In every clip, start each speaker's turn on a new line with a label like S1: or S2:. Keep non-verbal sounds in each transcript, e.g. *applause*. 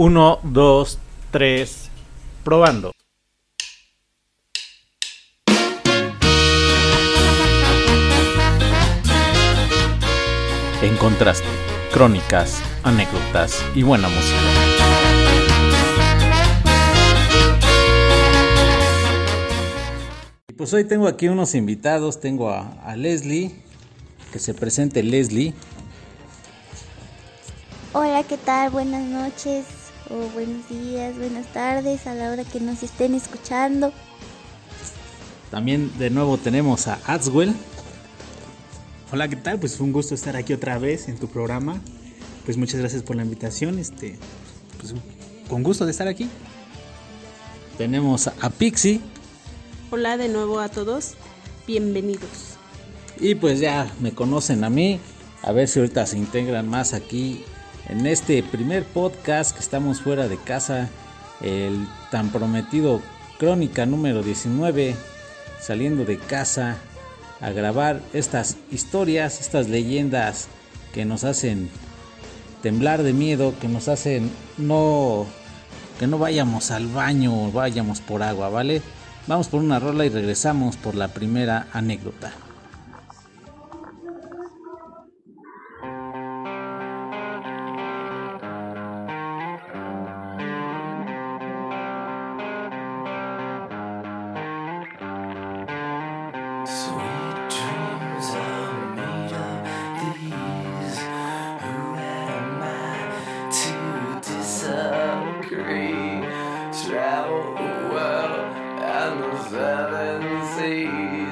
S1: 1, 2, 3, probando. En contraste, crónicas, anécdotas y buena música. Y Pues hoy tengo aquí unos invitados, tengo a, a Leslie, que se presente Leslie.
S2: Hola, ¿qué tal? Buenas noches o buenos días, buenas tardes a la hora que nos estén escuchando.
S1: También de nuevo tenemos a Adswell. Hola, ¿qué tal? Pues fue un gusto estar aquí otra vez en tu programa. Pues muchas gracias por la invitación. Este, pues con gusto de estar aquí. Tenemos a Pixie
S3: Hola de nuevo a todos, bienvenidos.
S1: y pues ya me conocen a mí. A ver si ahorita se integran más aquí en este primer podcast que estamos fuera de casa. El tan prometido Crónica número 19. Saliendo de casa a grabar estas historias, estas leyendas que nos hacen temblar de miedo, que nos hacen no que no vayamos al baño vayamos por agua, ¿vale? Vamos por una rola y regresamos por la primera anécdota.
S4: see.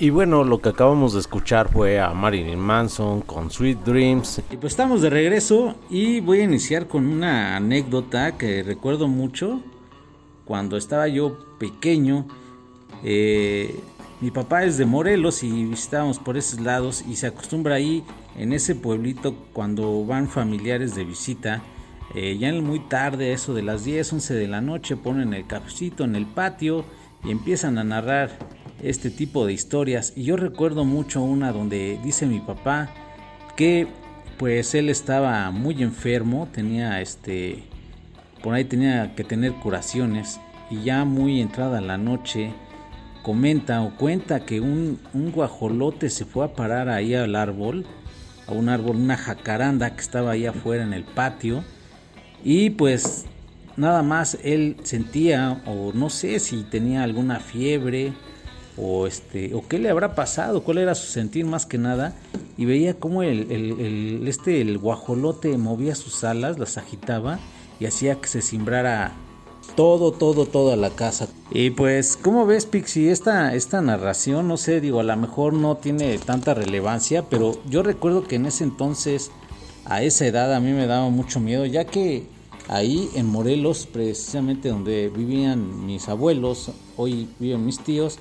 S5: Y bueno, lo que acabamos de escuchar fue a Marilyn Manson con Sweet Dreams.
S1: Y pues estamos de regreso y voy a iniciar con una anécdota que recuerdo mucho. Cuando estaba yo pequeño, eh, mi papá es de Morelos y visitábamos por esos lados y se acostumbra ahí en ese pueblito cuando van familiares de visita. eh, ya en muy tarde, eso de las 10, 11 de la noche, ponen el cafecito en el patio y empiezan a narrar este tipo de historias. Y yo recuerdo mucho una donde dice mi papá que pues él estaba muy enfermo, tenía este por ahí tenía que tener curaciones y ya muy entrada la noche comenta o cuenta que un, un guajolote se fue a parar ahí al árbol, a un árbol, una jacaranda que estaba ahí afuera en el patio y pues nada más él sentía o no sé si tenía alguna fiebre o este o qué le habrá pasado, cuál era su sentir más que nada y veía cómo el, el- este el guajolote movía sus alas, las agitaba y hacía que se cimbrara todo, todo, toda la casa. Y pues, ¿cómo ves, Pixie? Esta, esta narración, no sé, digo, a lo mejor no tiene tanta relevancia, pero yo recuerdo que en ese entonces, a esa edad, a mí me daba mucho miedo, ya que ahí en Morelos, precisamente donde vivían mis abuelos, hoy viven mis tíos,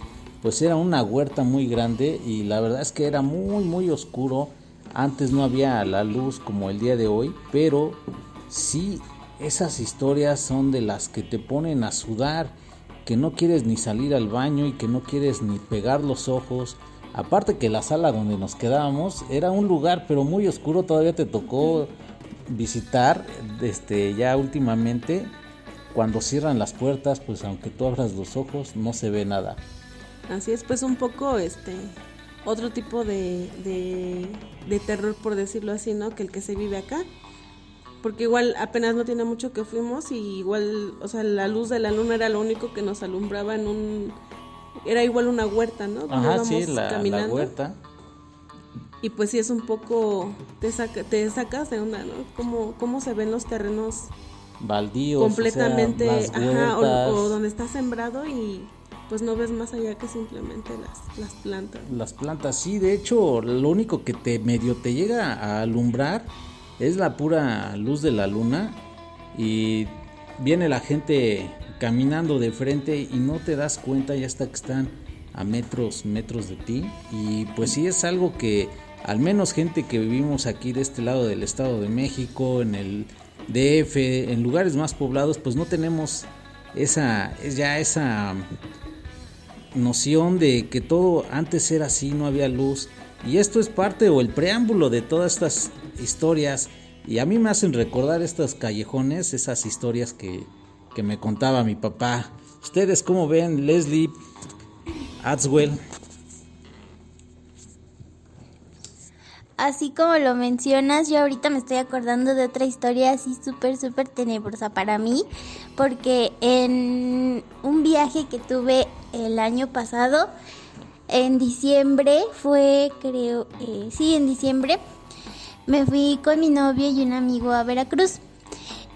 S1: pues era una huerta muy grande y la verdad es que era muy, muy oscuro. Antes no había la luz como el día de hoy, pero sí esas historias son de las que te ponen a sudar, que no quieres ni salir al baño y que no quieres ni pegar los ojos. Aparte que la sala donde nos quedábamos era un lugar pero muy oscuro, todavía te tocó visitar este ya últimamente cuando cierran las puertas, pues aunque tú abras los ojos no se ve nada.
S3: Así es, pues un poco este otro tipo de, de, de terror, por decirlo así, ¿no? Que el que se vive acá. Porque igual apenas no tiene mucho que fuimos y igual, o sea, la luz de la luna era lo único que nos alumbraba en un... Era igual una huerta, ¿no?
S1: Ajá, sí, la, la
S3: caminando.
S1: huerta.
S3: Y pues sí es un poco... Te, saca, te sacas de onda, ¿no? Cómo, cómo se ven los terrenos
S1: Baldíos, o sea,
S3: completamente...
S1: más
S3: ajá, o donde está sembrado y pues no ves más allá que simplemente las, las plantas.
S1: Las plantas, sí, de hecho, lo único que te medio te llega a alumbrar es la pura luz de la luna y viene la gente caminando de frente y no te das cuenta ya hasta que están a metros, metros de ti y pues sí es algo que al menos gente que vivimos aquí de este lado del Estado de México, en el DF, en lugares más poblados, pues no tenemos esa, ya esa noción de que todo antes era así, no había luz. Y esto es parte o el preámbulo de todas estas historias. Y a mí me hacen recordar estos callejones, esas historias que, que me contaba mi papá. ¿Ustedes cómo ven, Leslie Adswell?
S2: Así como lo mencionas, yo ahorita me estoy acordando de otra historia así súper, súper tenebrosa para mí, porque en un viaje que tuve el año pasado, en diciembre, fue creo, eh, sí, en diciembre, me fui con mi novio y un amigo a Veracruz.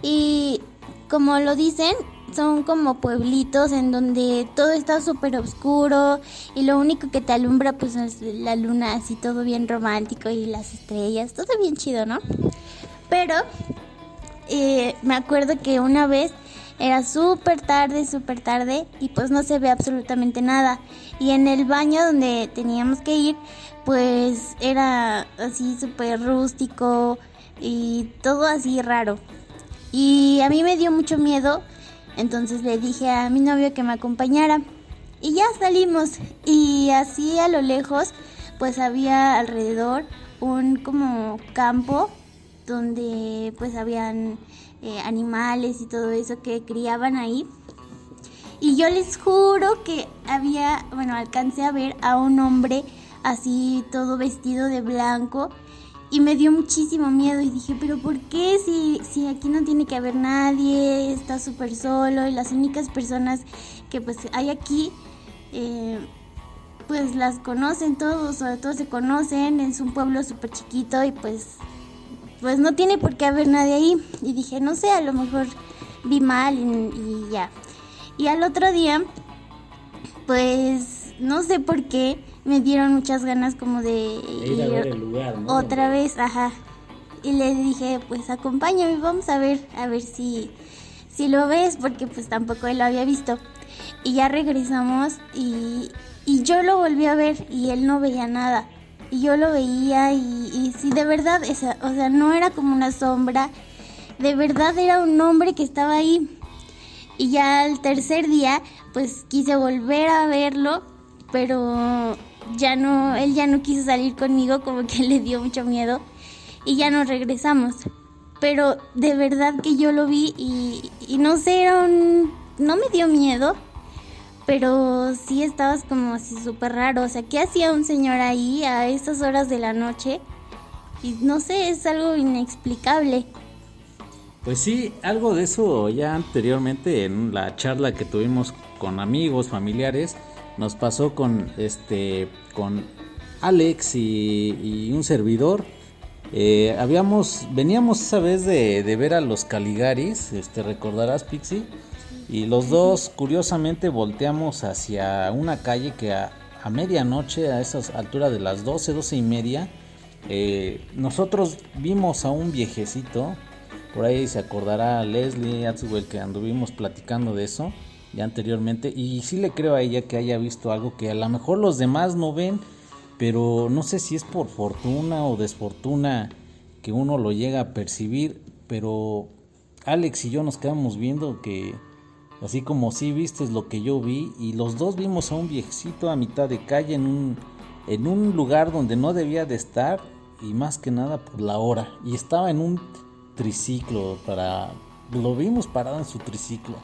S2: Y como lo dicen, son como pueblitos en donde todo está súper oscuro y lo único que te alumbra pues es la luna, así todo bien romántico y las estrellas, todo bien chido, ¿no? Pero eh, me acuerdo que una vez era súper tarde, súper tarde y pues no se ve absolutamente nada. Y en el baño donde teníamos que ir, pues era así súper rústico y todo así raro. Y a mí me dio mucho miedo, entonces le dije a mi novio que me acompañara. Y ya salimos. Y así a lo lejos, pues había alrededor un como campo donde pues habían eh, animales y todo eso que criaban ahí. Y yo les juro que había, bueno, alcancé a ver a un hombre así todo vestido de blanco y me dio muchísimo miedo y dije, pero ¿por qué si, si aquí no tiene que haber nadie, está súper solo y las únicas personas que pues hay aquí, eh, pues las conocen todos, sobre todo se conocen, es un pueblo súper chiquito y pues, pues no tiene por qué haber nadie ahí. Y dije, no sé, a lo mejor vi mal y, y ya. Y al otro día, pues no sé por qué, me dieron muchas ganas como de
S1: Ir a ver el lugar, ¿no?
S2: otra vez, ajá. Y le dije, pues acompáñame, vamos a ver, a ver si, si lo ves, porque pues tampoco él lo había visto. Y ya regresamos y, y yo lo volví a ver y él no veía nada. Y yo lo veía y, y sí, de verdad, esa- o sea, no era como una sombra, de verdad era un hombre que estaba ahí. Y ya el tercer día, pues quise volver a verlo, pero ya no, él ya no quiso salir conmigo, como que *laughs* le dio mucho miedo y ya nos regresamos. Pero de verdad que yo lo vi y, y no sé, era un, no me dio miedo, pero sí estabas como así súper raro. O sea, ¿qué hacía un señor ahí a estas horas de la noche? Y no sé, es algo inexplicable.
S1: Pues sí, algo de eso ya anteriormente en la charla que tuvimos con amigos, familiares, nos pasó con este con Alex y, un servidor. Eh, habíamos, veníamos esa vez de, de ver a los Caligaris, este recordarás Pixie, y los dos curiosamente volteamos hacia una calle que a, a medianoche, a esas alturas de las 12, 12 y media, eh, nosotros vimos a un viejecito, por ahí se acordará Leslie Atswell que anduvimos platicando de eso ya anteriormente, y sí le creo a ella que haya visto algo que a lo mejor los demás no ven, pero no sé si es por fortuna o desfortuna que uno lo llega a percibir, pero Alex y yo nos quedamos viendo que así como si viste lo que yo vi y los dos vimos a un viejecito a mitad de calle en un en un lugar donde no debía de estar y más que nada por la hora y estaba en un triciclo para lo vimos parado en su triciclo.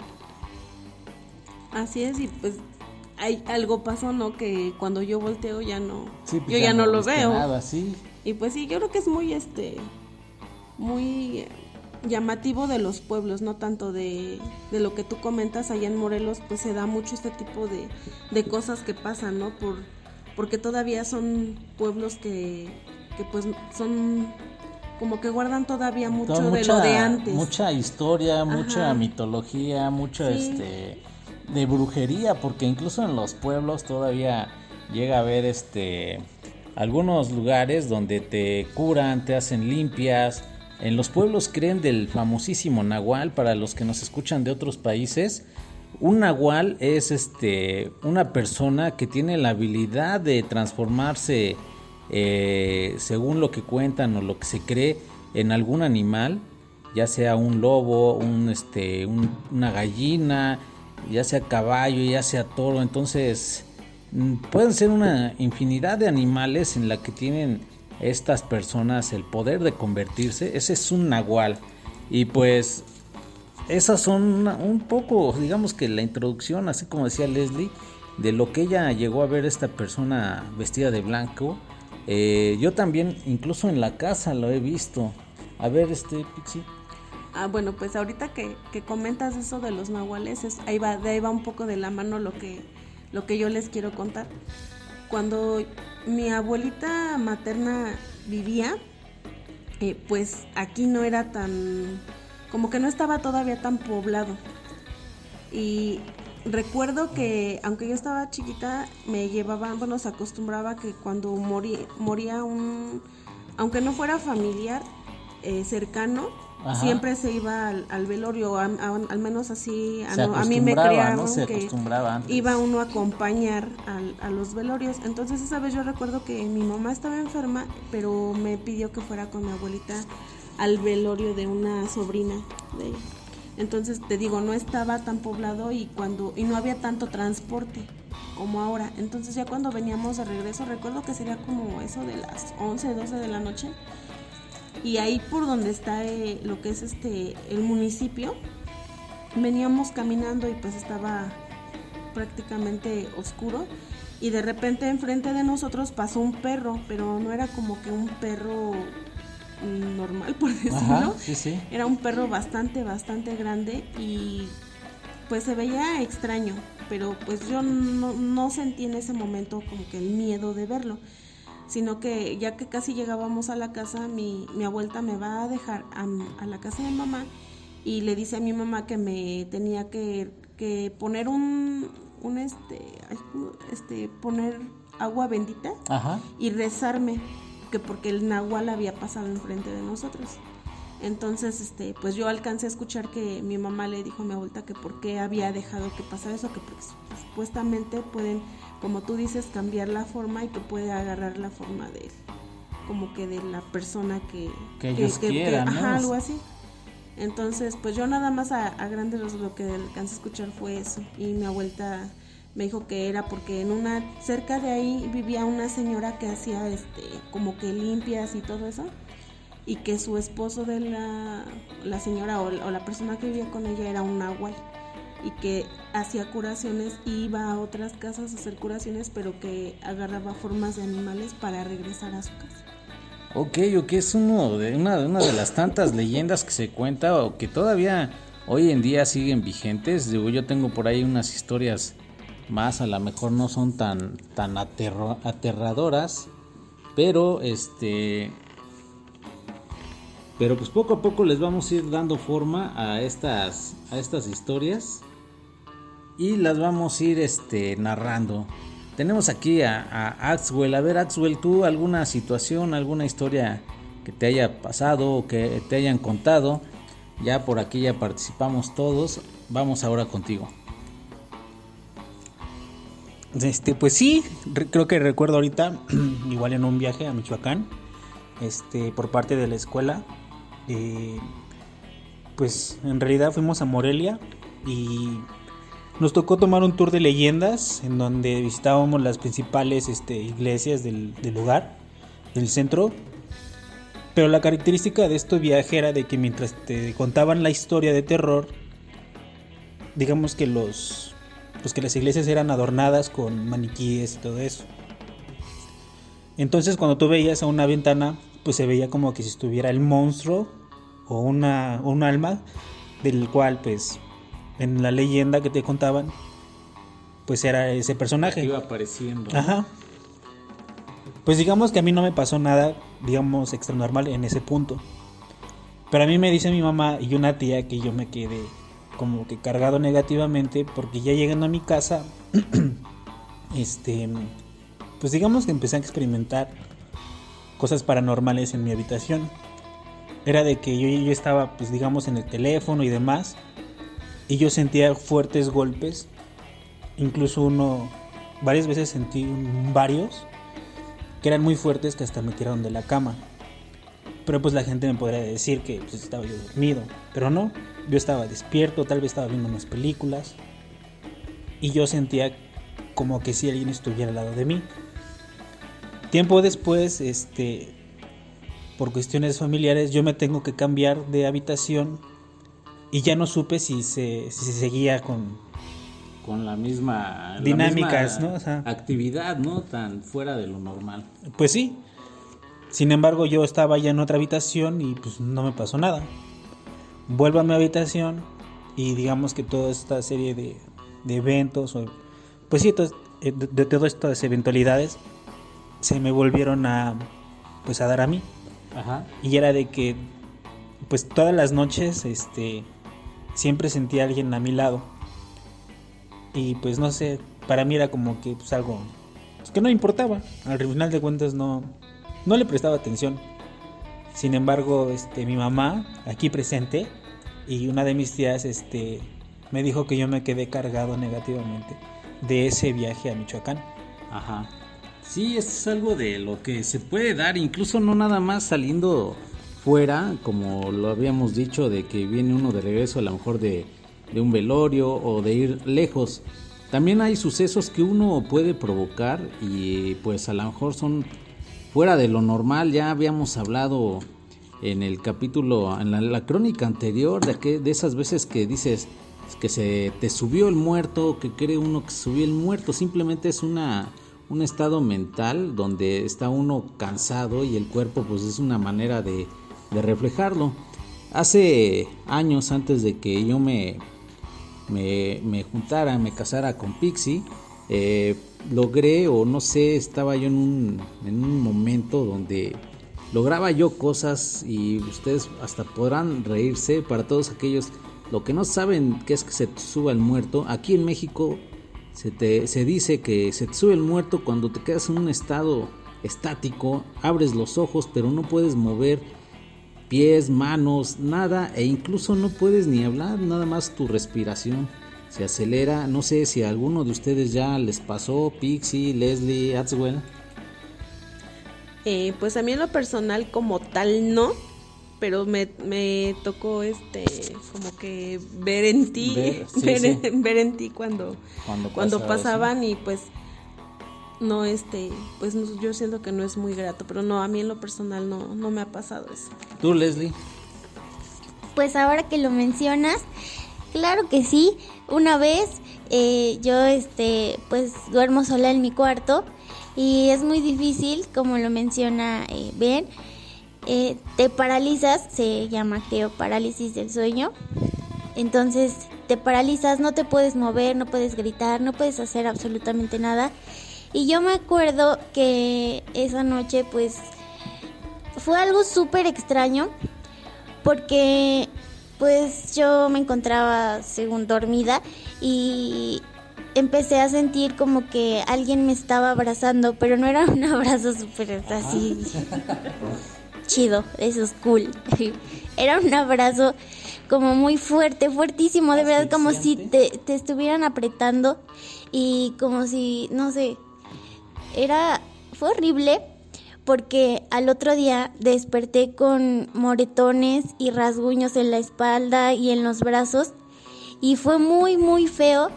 S3: Así es, y pues hay algo pasó, ¿no? Que cuando yo volteo ya no,
S1: Sí, pues
S3: yo ya, no, lo
S1: viste
S3: veo.
S1: Nada, sí.
S3: Y pues sí, yo creo que es muy, este, muy llamativo de los pueblos, no tanto de, de lo que tú comentas allá en Morelos, pues se da mucho este tipo de, de cosas que pasan, ¿no? Por, porque todavía son pueblos que, que pues son como que guardan todavía mucho de lo de antes.
S1: Mucha historia, mucha mitología, mucha
S3: Sí.
S1: este de brujería, porque incluso en los pueblos todavía llega a haber este algunos lugares donde te curan, te hacen limpias. En los pueblos creen del famosísimo nahual para los que nos escuchan de otros países. Un nahual es este una persona que tiene la habilidad de transformarse eh, según lo que cuentan o lo que se cree en algún animal, ya sea un lobo, un este, un- una gallina, ya sea caballo, ya sea toro, entonces mm, pueden ser una infinidad de animales en la que tienen estas personas el poder de convertirse. Ese es un nahual y pues esas son un poco, digamos que la introducción, así como decía Leslie, de lo que ella llegó a ver esta persona vestida de blanco. Eh, yo también, incluso en la casa lo he visto. A ver, este Pixie.
S3: Ah, bueno, pues ahorita que, que comentas eso de los nahuales, es- ahí va, de ahí va un poco de la mano lo que, lo que yo les quiero contar. Cuando mi abuelita materna vivía, eh, pues aquí no era tan, como que no estaba todavía tan poblado. Y recuerdo que, aunque yo estaba chiquita, me llevaban, bueno, se acostumbraba que cuando morí, moría un, aunque no fuera familiar, eh, cercano,
S1: Ajá.
S3: siempre se iba al, al velorio, a- a- al menos así, a, mí me crearon
S1: ¿no? Se
S3: que iba uno a acompañar al- a los velorios. Entonces esa vez yo recuerdo que mi mamá estaba enferma, pero me pidió que fuera con mi abuelita al velorio de una sobrina de ella. Entonces te digo, no estaba tan poblado y cuando y no había tanto transporte como ahora. Entonces ya cuando veníamos de regreso, recuerdo que sería como eso de las 11, 12 de la noche. Y ahí por donde está eh, lo que es este el municipio, veníamos caminando y pues estaba prácticamente oscuro y de repente enfrente de nosotros pasó un perro, pero no era como que un perro normal por decirlo.
S1: Ajá, sí, sí.
S3: Era un perro bastante, bastante grande y pues se veía extraño, pero pues yo no, no sentí en ese momento como que el miedo de verlo, sino que ya que casi llegábamos a la casa, mi, mi abuelita me va a dejar a, a la casa de mamá y le dice a mi mamá que me tenía que, que poner un, un este, este, poner agua bendita
S1: Ajá.
S3: y rezarme que porque el nahual había pasado enfrente de nosotros. Entonces, este, pues yo alcancé a escuchar que mi mamá le dijo a mi abuelita que por qué había dejado que pasara eso, que porque su- supuestamente pueden, como tú dices, cambiar la forma y que puede agarrar la forma de como que de la persona que,
S1: Que ellos quieran, ¿no?
S3: ajá, algo así. Entonces, pues yo nada más a, a grandes rasgos lo que alcancé a escuchar fue eso. Y mi abuelita me dijo que era porque en una, cerca de ahí vivía una señora que hacía este, como que limpias y todo eso. Y que su esposo de la, la señora o, la- o la persona que vivía con ella era un nahual. Y que hacía curaciones iba a otras casas a hacer curaciones, pero que agarraba formas de animales para regresar a su casa.
S1: Ok, ok, es uno de, una, una de las tantas leyendas que se cuenta o que todavía hoy en día siguen vigentes. Digo, yo tengo por ahí unas historias más, a lo mejor no son tan, tan aterro- aterradoras, pero este... Pero pues poco a poco les vamos a ir dando forma a estas, a estas historias y las vamos a ir este, narrando. Tenemos aquí a, a Axwell. A ver, Axwell, ¿tú alguna situación, alguna historia que te haya pasado o que te hayan contado? Ya por aquí ya participamos todos. Vamos ahora contigo.
S6: Este, pues sí, re- creo que recuerdo ahorita, *clears throat* igual en un viaje a Michoacán, este, por parte de la escuela. eh, pues en realidad fuimos a Morelia y nos tocó tomar un tour de leyendas en donde visitábamos las principales este, iglesias del, lugar, del centro. Pero la característica de este viaje era de que mientras te contaban la historia de terror, digamos que los pues que las iglesias eran adornadas con maniquíes y todo eso. Entonces cuando tú veías a una ventana, pues se veía como que si estuviera el monstruo o una un alma del cual pues en la leyenda que te contaban pues era ese personaje.
S1: Iba apareciendo.
S6: Ajá. Pues digamos que a mí no me pasó nada, digamos, extra normal en ese punto. Pero a mí me dice mi mamá y una tía que yo me quedé como que cargado negativamente porque ya llegando a mi casa, *clears throat* este, pues digamos que empecé a experimentar cosas paranormales en mi habitación. Era de que yo, yo estaba, pues digamos, en el teléfono y demás, y yo sentía fuertes golpes. Incluso uno varias veces sentí varios que eran muy fuertes que hasta me tiraron de la cama. Pero pues la gente me podría decir que pues, estaba yo dormido pero no. Yo estaba despierto tal vez estaba viendo unas películas. Y yo sentía como que si alguien estuviera al lado de mí. Tiempo después este por cuestiones familiares yo me tengo que cambiar de habitación y ya no supe si se, si se seguía con,
S1: Con la misma la
S6: Dinámicas,
S1: misma
S6: ¿no? O sea-
S1: actividad, ¿no? Tan fuera de lo normal.
S6: Pues sí. Sin embargo, yo estaba ya en otra habitación y pues no me pasó nada. Vuelvo a mi habitación y digamos que toda esta serie de, de eventos, o, pues sí, eh, de, de todas estas eventualidades se me volvieron a, pues a dar a mí.
S1: Ajá.
S6: Y era de que, pues todas las noches, este, siempre sentía a alguien a mi lado. Y pues no sé, para mí era como que pues algo pues, que no importaba. Al final de cuentas no, no le prestaba atención. Sin embargo, este, mi mamá, aquí presente, y una de mis tías, este, me dijo que yo me quedé cargado negativamente de ese viaje a Michoacán.
S1: Ajá. Sí, es algo de lo que se puede dar, incluso no nada más saliendo fuera, como lo habíamos dicho, de que viene uno de regreso a lo mejor de, de un velorio o de ir lejos. También hay sucesos que uno puede provocar y pues a lo mejor son fuera de lo normal. Ya habíamos hablado en el capítulo, en la, crónica anterior, de, que, de esas veces que dices que se te subió el muerto, que cree uno que subió el muerto. Simplemente es una, un estado mental donde está uno cansado y el cuerpo pues es una manera de, de reflejarlo. Hace años antes de que yo me, me, me juntara, me casara con Pixie, eh, logré o no sé, estaba yo en un, en un momento donde lograba yo cosas y ustedes hasta podrán reírse para todos aquellos lo que no saben que es que se te suba el muerto. Aquí en México Se, te, se dice que se te sube el muerto cuando te quedas en un estado estático, abres los ojos pero no puedes mover pies, manos, nada e incluso no puedes ni hablar, nada más tu respiración se acelera. No sé si a alguno de ustedes ya les pasó, Pixie, Leslie, Atswell.
S3: Eh, pues a mí en lo personal como tal no, pero me, me tocó este como que ver en ti,
S1: Ver, sí, *laughs*
S3: ver,
S1: sí.
S3: En, ver en ti cuando,
S1: Cuando
S3: cuando
S1: pasaba
S3: pasaban y pues no este, pues no- yo siento que no es muy grato, pero no, a mí en lo personal no, no me ha pasado eso.
S1: ¿Tú, Leslie?
S2: Pues ahora que lo mencionas, claro que sí. Una vez eh, yo este pues duermo sola en mi cuarto y es muy difícil, como lo menciona eh, Ben. eh, te paralizas, se llama creo parálisis del sueño. Entonces te paralizas, no te puedes mover, no puedes gritar, no puedes hacer absolutamente nada. Y yo me acuerdo que esa noche pues fue algo súper extraño porque pues yo me encontraba según dormida y empecé a sentir como que alguien me estaba abrazando, pero no era un *laughs* abrazo súper así chido, eso es cool. *laughs* Era un abrazo como muy fuerte, fuertísimo, de verdad como si te, te estuvieran apretando y como si, no sé, era, fue horrible porque al otro día desperté con moretones y rasguños en la espalda y en los brazos y fue muy muy feo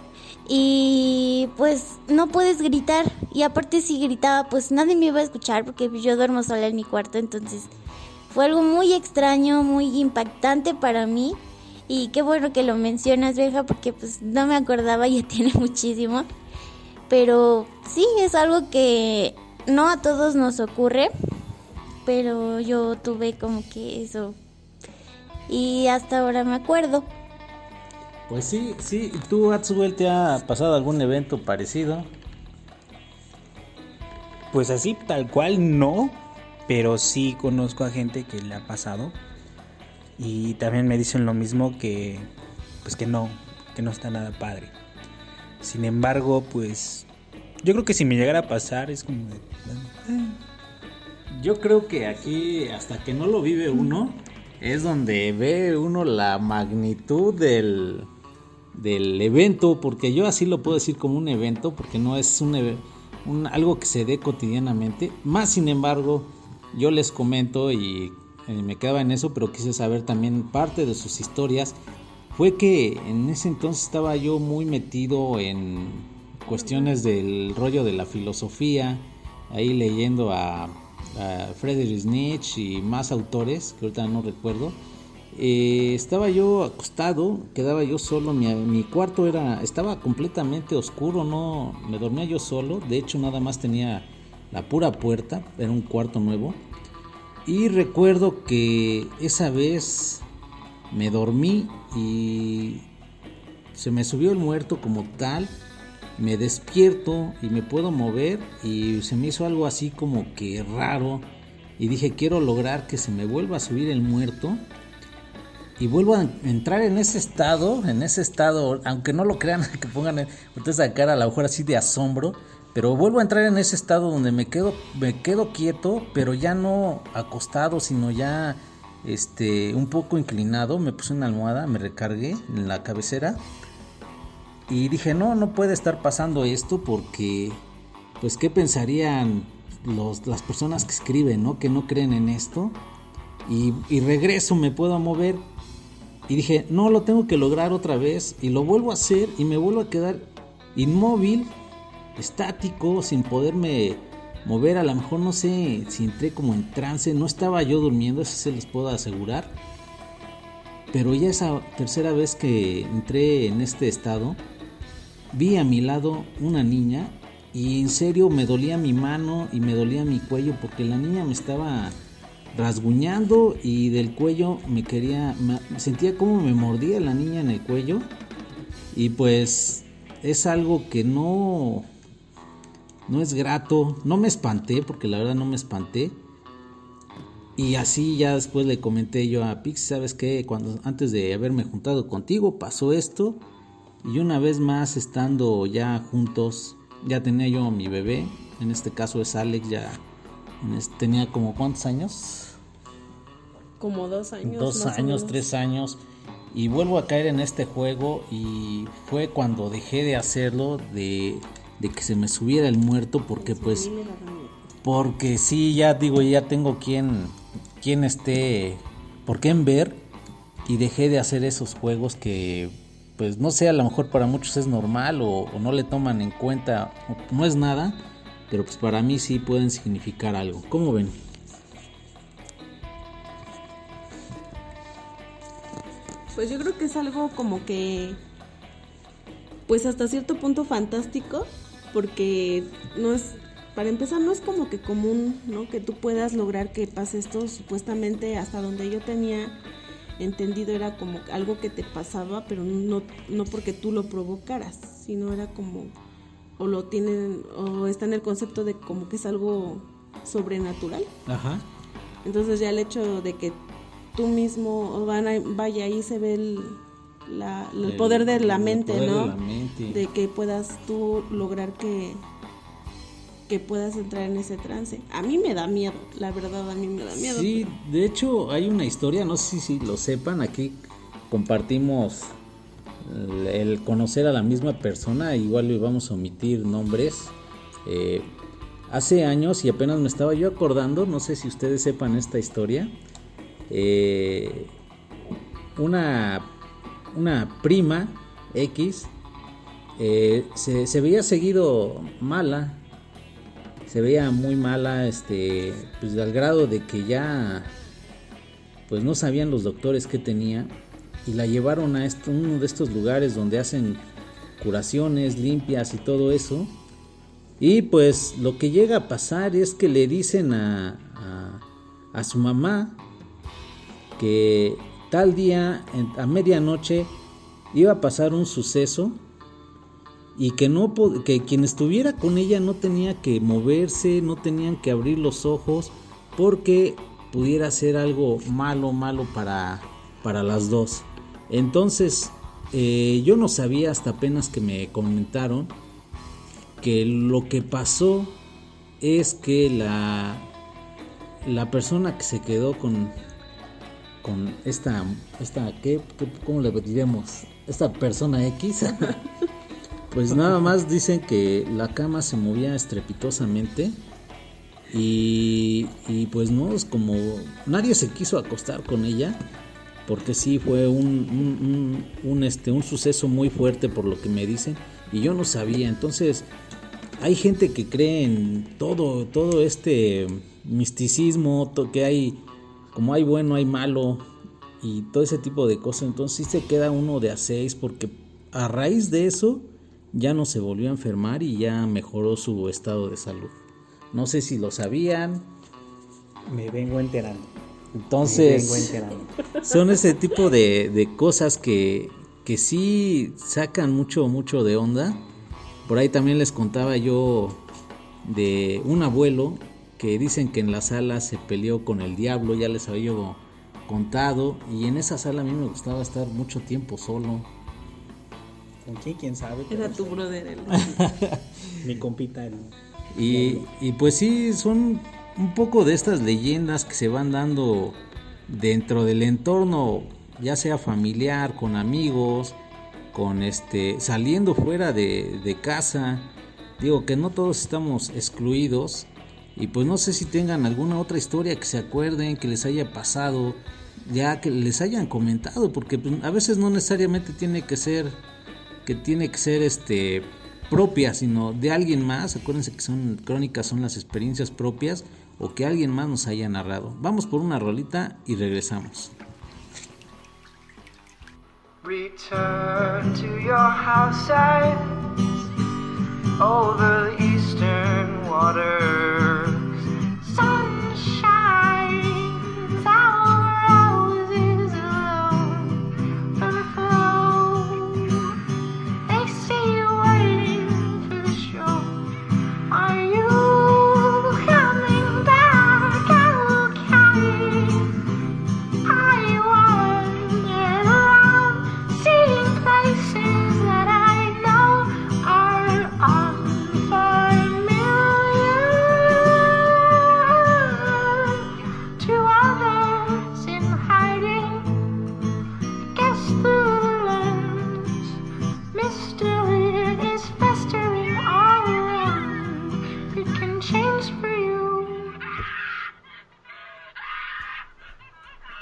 S2: y pues no puedes gritar. Y aparte si gritaba pues nadie me iba a escuchar porque yo duermo sola en mi cuarto. Entonces fue algo muy extraño, muy impactante para mí. Y qué bueno que lo mencionas, Benja, porque pues no me acordaba, ya tiene *laughs* muchísimo. Pero sí, es algo que no a todos nos ocurre, pero yo tuve como que eso. Y hasta ahora me acuerdo.
S1: Pues sí, sí. ¿Y tú, Atswell, te ha pasado algún evento parecido?
S6: Pues así, tal cual no, pero sí conozco a gente que le ha pasado. Y también me dicen lo mismo que, pues que no, que no está nada padre. Sin embargo, pues yo creo que si me llegara a pasar es como de, eh,
S1: Yo creo que aquí, hasta que no lo vive uno, es donde ve uno la magnitud del, del evento, porque yo así lo puedo decir como un evento, porque no es un, un- algo que se dé cotidianamente. Más sin embargo, yo les comento y, eh, me quedaba en eso, pero quise saber también parte de sus historias. Fue que en ese entonces estaba yo muy metido en cuestiones del rollo de la filosofía, ahí leyendo a, a Friedrich Nietzsche y más autores, que ahorita no recuerdo. Eh, estaba yo acostado, quedaba yo solo, mi, mi cuarto era, estaba completamente oscuro, no, me dormía yo solo, de hecho nada más tenía la pura puerta, era un cuarto nuevo. Y recuerdo que esa vez me dormí y se me subió el muerto como tal. Me despierto y me puedo mover y se me hizo algo así como que raro. Y dije, quiero lograr que se me vuelva a subir el muerto. Y vuelvo a entrar en ese estado, en ese estado, aunque no lo crean, *laughs* que pongan ustedes a cara a lo mejor así de asombro, pero vuelvo a entrar en ese estado donde me quedo, me quedo quieto, pero ya no acostado, sino ya este, un poco inclinado. Me puse una almohada, me recargué en la cabecera y dije, no, no puede estar pasando esto porque, pues, ¿qué pensarían los, las personas que escriben, ¿no? Que no creen en esto. Y, y regreso, me puedo mover. Y dije, no, lo tengo que lograr otra vez. Y lo vuelvo a hacer y me vuelvo a quedar inmóvil, estático, sin poderme mover. A lo mejor no sé si entré como en trance. No estaba yo durmiendo, eso se les puedo asegurar. Pero ya esa tercera vez que entré en este estado, vi a mi lado una niña y en serio me dolía mi mano y me dolía mi cuello porque la niña me estaba rasguñando y del cuello me quería, me- sentía como me mordía la niña en el cuello y pues es algo que no, no es grato, no me espanté porque la verdad no me espanté. Y así ya después le comenté yo a Pix, ¿sabes qué? Cuando antes de haberme juntado contigo pasó esto Y una vez más estando ya juntos, ya tenía yo a mi bebé, en este caso es Alex, ya este- tenía como cuántos años?
S3: Como dos años.
S1: dos años, tres años. Y vuelvo a caer en este juego y fue cuando dejé de hacerlo, de, de que se me subiera el muerto, porque pues, porque sí, ya digo, ya tengo quien, quien esté, por qué ver, y dejé de hacer esos juegos que, pues no sé, a lo mejor para muchos es normal o, o no le toman en cuenta, o no es nada, pero pues para mí sí pueden significar algo. ¿Cómo ven?
S3: Pues yo creo que es algo como que, pues hasta cierto punto fantástico, porque no es, para empezar, no es como que común, ¿no? Que tú puedas lograr que pase esto, supuestamente hasta donde yo tenía entendido era como algo que te pasaba, pero no, no porque tú lo provocaras, sino era como, o lo tienen, o está en el concepto de como que es algo sobrenatural.
S1: Ajá.
S3: Entonces ya el hecho de que tú mismo van a- vaya ahí se ve el, la- el
S1: El-
S3: poder de la mente,
S1: poder
S3: ¿no?
S1: de la mente.
S3: De que puedas tú lograr que que puedas entrar en ese trance. A mí me da miedo, la verdad a mí me da miedo.
S1: Sí, de hecho hay una historia, no sé si lo sepan, aquí compartimos el, el conocer a la misma persona, igual le vamos a omitir nombres. Eh, hace años, y apenas me estaba yo acordando, no sé si ustedes sepan esta historia, eh, una, una prima X eh, se, veía seguido mala, se veía muy mala, este, pues al grado de que ya, pues no sabían los doctores qué tenía y la llevaron a esto- uno de estos lugares donde hacen curaciones limpias y todo eso. Y pues lo que llega a pasar es que le dicen a, a su mamá que tal día a medianoche iba a pasar un suceso y que no que quien estuviera con ella no tenía que moverse, no tenían que abrir los ojos porque pudiera ser algo malo, malo para, para las dos. Entonces, eh, yo no sabía hasta apenas que me comentaron que lo que pasó es que la, la persona que se quedó con, con esta, esta ¿qué, cómo le diremos? Esta persona X, *laughs* pues nada más dicen que la cama se movía estrepitosamente y, y pues no, es como nadie se quiso acostar con ella porque sí fue un, un, un- este, un suceso muy fuerte por lo que me dicen y yo no sabía. Entonces hay gente que cree en todo, todo este misticismo, que hay, como hay bueno, hay malo y todo ese tipo de cosas. Entonces sí se queda uno de a seis porque a raíz de eso ya no se volvió a enfermar y ya mejoró su estado de salud. No sé si lo sabían.
S6: Me vengo enterando. Me vengo
S1: Entonces,
S6: enterando.
S1: son ese tipo de, de cosas que, que sí sacan mucho, mucho de onda. Por ahí también les contaba yo de un abuelo que dicen que en la sala se peleó con el diablo, ya les había yo contado. Y en esa sala a mí me gustaba estar mucho tiempo solo.
S6: ¿Con quién? ¿Quién sabe?
S3: Era tu brother. el- *laughs* *laughs*
S6: Mi compita. el-
S1: Y, y pues sí, son un poco de estas leyendas que se van dando dentro del entorno, ya sea familiar, con amigos, con este, saliendo fuera de, de casa. Digo que no todos estamos excluidos. Y pues no sé si tengan alguna otra historia que se acuerden, que les haya pasado, ya que les hayan comentado, porque pues, a veces no necesariamente tiene que ser que tiene que ser este propia, sino de alguien más. Acuérdense que son crónicas, son las experiencias propias o que alguien más nos haya narrado. Vamos por una rolita y regresamos.
S7: Return to your house and over the eastern.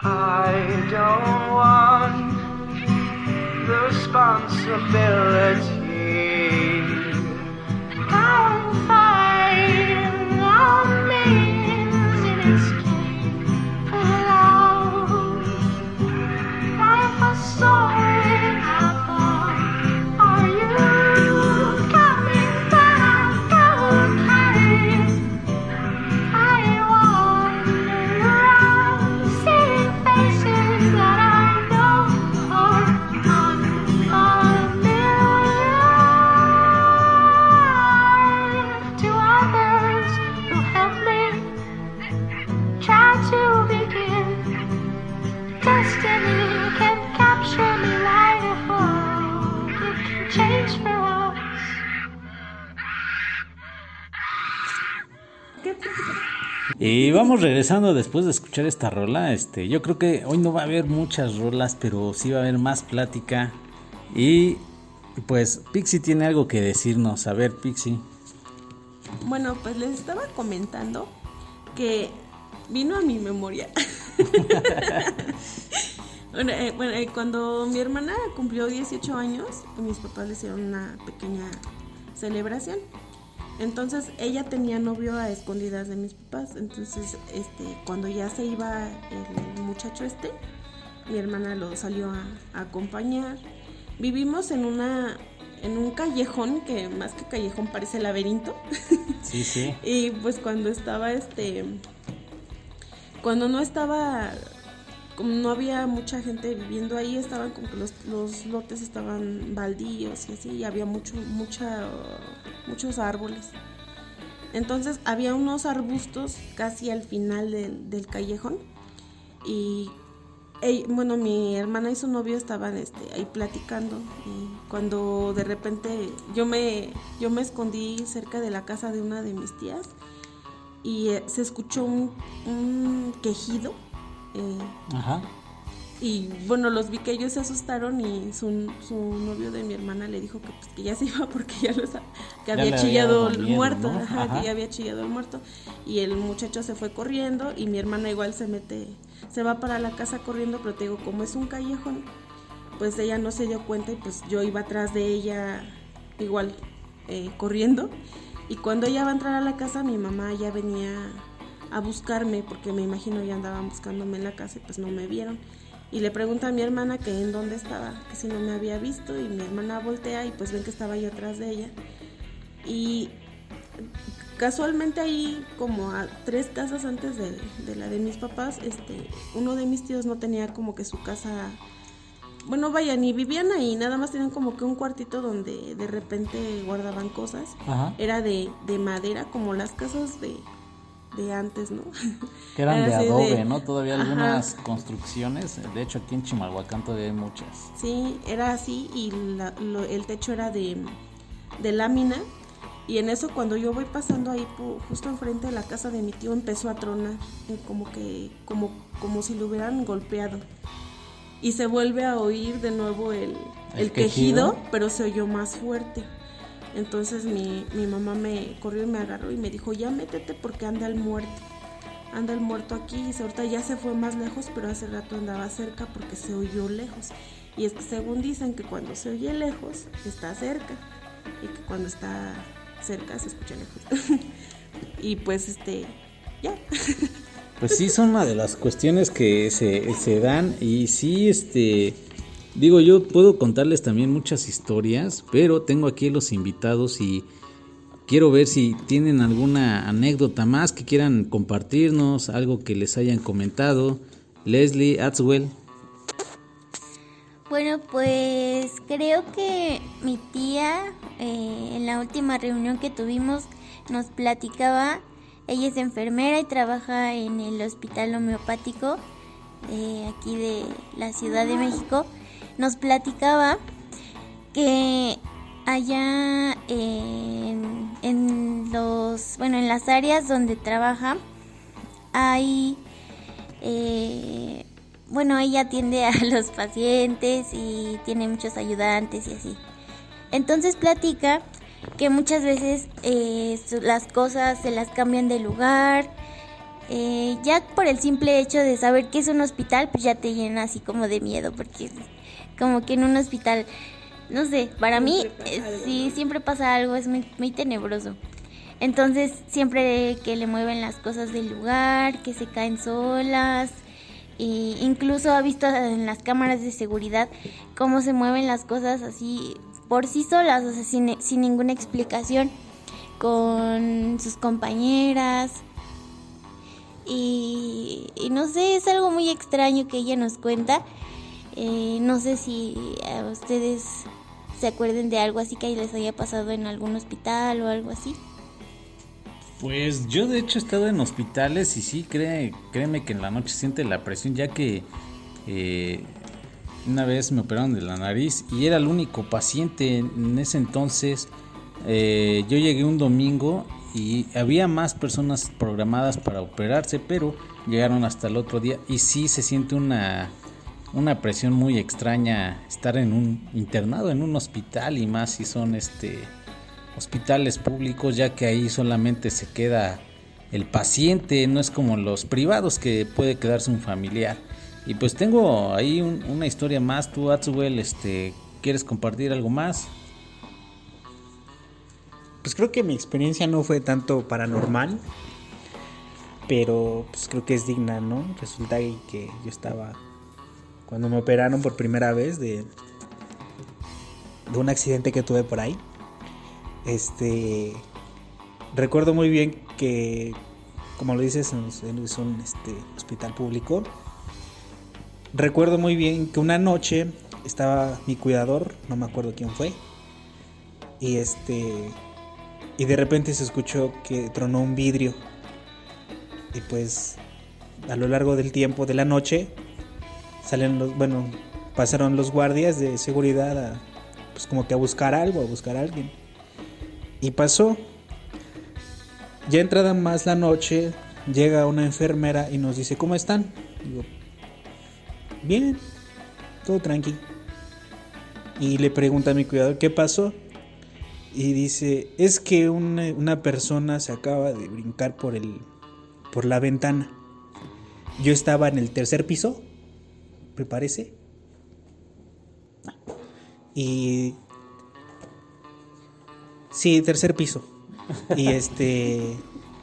S8: I
S7: don't want the responsibility.
S1: Y vamos regresando después de escuchar esta rola. Este, yo creo que hoy no va a haber muchas rolas, pero sí va a haber más plática. Y pues Pixie tiene algo que decirnos. A ver, Pixie.
S3: Bueno, pues les estaba comentando que vino a mi memoria. *laughs* bueno, eh, bueno, eh, cuando mi hermana cumplió 18 años, mis papás le hicieron una pequeña celebración. Entonces ella tenía novio a escondidas de mis papás. Entonces, este, cuando ya se iba el muchacho este, mi hermana lo salió a, a acompañar. Vivimos en una en un callejón que más que callejón parece laberinto. *laughs*
S1: Sí, sí.
S3: Y pues cuando estaba este. Cuando no estaba. Como no había mucha gente viviendo ahí, estaban como que los, los lotes estaban baldíos y así, y había mucho, mucha, muchos árboles. Entonces había unos arbustos casi al final del, del callejón. Y bueno, mi hermana y su novio estaban este, ahí platicando. Cuando de repente yo me, yo me escondí cerca de la casa de una de mis tías y eh, se escuchó un, un quejido. eh,
S1: Ajá.
S3: Y bueno, los vi que ellos se asustaron y su, su novio de mi hermana le dijo que, pues, que ya se iba porque ya los, que había chillado el
S1: miedo,
S3: muerto,
S1: ¿no?
S3: ajá,
S1: Ajá.
S3: que ya había chillado el muerto. Y el muchacho se fue corriendo y mi hermana igual se mete, se va para la casa corriendo, pero te digo, como es un callejón, pues ella no se dio cuenta y pues yo iba atrás de ella igual eh, corriendo. Y cuando ella va a entrar a la casa, mi mamá ya venía a buscarme, porque me imagino ya andaban buscándome en la casa y pues no me vieron. Y le pregunta a mi hermana que en dónde estaba, que si no me había visto, y mi hermana voltea y pues ven que estaba yo atrás de ella. Y casualmente ahí, como a tres casas antes de, de la de mis papás, este, uno de mis tíos no tenía como que su casa bueno, vaya, ni vivían ahí, nada más tenían como que un cuartito donde de repente guardaban cosas.
S1: Ajá.
S3: Era de, de madera, como las casas de, de antes, ¿no? *laughs*
S1: Que eran
S3: Era
S1: de adobe, ¿no? Todavía
S3: Ajá.
S1: algunas construcciones. De hecho, aquí en Chimalhuacán todavía hay muchas.
S3: Sí, era así y la- lo- el techo era de, de lámina. Y en eso cuando yo voy pasando ahí justo enfrente de la casa de mi tío empezó a tronar, como que como como si lo hubieran golpeado. Y se vuelve a oír de nuevo el,
S1: ¿El
S3: el quejido,
S1: quejido?
S3: pero se oyó más fuerte. Entonces mi, mi mamá me corrió y me agarró y me dijo, ya métete porque anda el muerto. Anda el muerto aquí. Y ahorita ya se fue más lejos, pero hace rato andaba cerca porque se oyó lejos. Y es que según dicen que cuando se oye lejos, está cerca. Y que cuando está cerca se escucha lejos. *laughs* y pues este, ya.
S1: Pues sí, son una de las cuestiones que se, se dan y sí, este, digo, yo puedo contarles también muchas historias, pero tengo aquí los invitados y quiero ver si tienen alguna anécdota más que quieran compartirnos, algo que les hayan comentado. Leslie, Atswell,
S2: Bueno, pues creo que mi tía eh, en la última reunión que tuvimos nos platicaba, ella es enfermera y trabaja en el hospital homeopático eh, aquí de la Ciudad de México, nos platicaba que allá en, en los, bueno, en las áreas donde trabaja hay eh, bueno, ella atiende a *laughs* los pacientes y tiene muchos ayudantes y así. Entonces platica que muchas veces eh, las cosas se las cambian de lugar eh, ya por el simple hecho de saber que es un hospital, pues ya te llena así como de miedo, porque como que en un hospital, no sé, para mí
S3: Siempre pasa
S2: eh, siempre pasa algo, es muy, muy tenebroso. Entonces, siempre que le mueven las cosas del lugar, que se caen solas, e incluso ha visto en las cámaras de seguridad cómo se mueven las cosas así por sí solas, o sea, sin, sin ninguna explicación, con sus compañeras. Y, y no sé, es algo muy extraño que ella nos cuenta. Eh, no sé si a ustedes se acuerden de algo así que les haya pasado en algún hospital o algo así.
S1: Pues yo de hecho he estado en hospitales y sí, cree, créeme que en la noche siente la presión ya que eh, una vez me operaron de la nariz y era el único paciente en ese entonces. eh, yo llegué un domingo y había más personas programadas para operarse, pero llegaron hasta el otro día y sí se siente una, una presión muy extraña estar en un internado en un hospital y más si son este hospitales públicos ya que ahí solamente se queda el paciente, no es como los privados que puede quedarse un familiar. Y pues tengo ahí un- una historia más, tú Atsuel, este, ¿quieres compartir algo más?
S6: Pues creo que mi experiencia no fue tanto paranormal, pero pues creo que es digna, ¿no? Resulta que yo estaba cuando me operaron por primera vez de de un accidente que tuve por ahí. Este recuerdo muy bien que como lo dices es un, es un, este, hospital público. Recuerdo muy bien que una noche estaba mi cuidador, no me acuerdo quién fue, y este y de repente se escuchó que tronó un vidrio. Y pues a lo largo del tiempo de la noche salen los, bueno, pasaron los guardias de seguridad a pues como que a buscar algo, a buscar a alguien. Y pasó. Ya entrada más la noche, llega una enfermera y nos dice, "¿Cómo están?" Digo, "Bien. Todo tranqui." Y le pregunta a mi cuidador, "¿Qué pasó?" y dice, es que una, una persona se acaba de brincar por el por la ventana. Yo estaba en el tercer piso, me parece. Y sí, tercer piso. Y *laughs* este